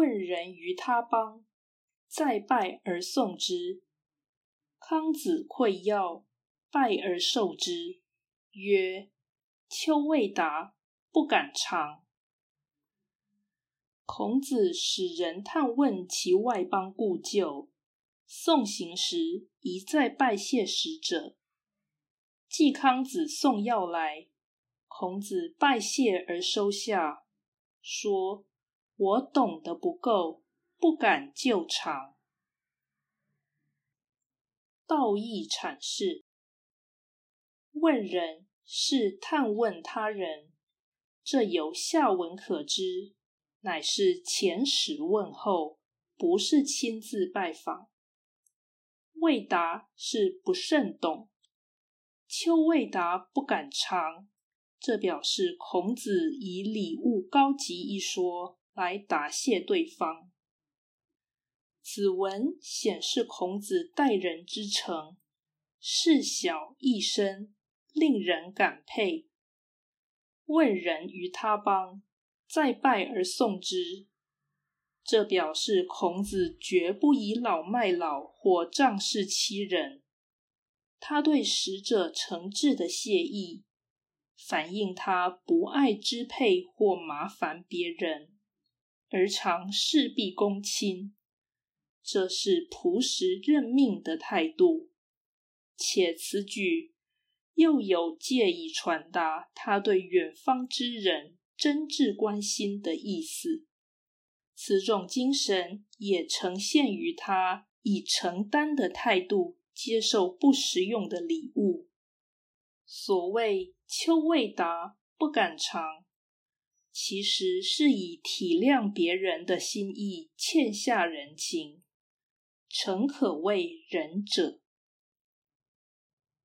问人于他邦，再拜而送之。康子馈要，拜而受之，曰：“丘未达，不敢尝。”孔子使人探问其外邦故旧，送行时一再拜谢使者。季康子送药来，孔子拜谢而收下，说：“我懂得不够，不敢就尝。”道义阐释：问人是探问他人，这由下文可知。乃是前使问候，不是亲自拜访。未达是不甚懂，丘未达不敢尝，这表示孔子以礼物高级一说来答谢对方。此文显示孔子待人之诚，事小义深，令人感佩。问人于他邦。再拜而送之，这表示孔子绝不以老卖老或仗势欺人。他对使者诚挚的谢意，反映他不爱支配或麻烦别人，而常事必躬亲。这是朴实认命的态度，且此举又有借以传达他对远方之人。真挚关心的意思，此种精神也呈现于他以承担的态度接受不实用的礼物。所谓“秋未达，不敢尝”，其实是以体谅别人的心意欠下人情，诚可谓仁者。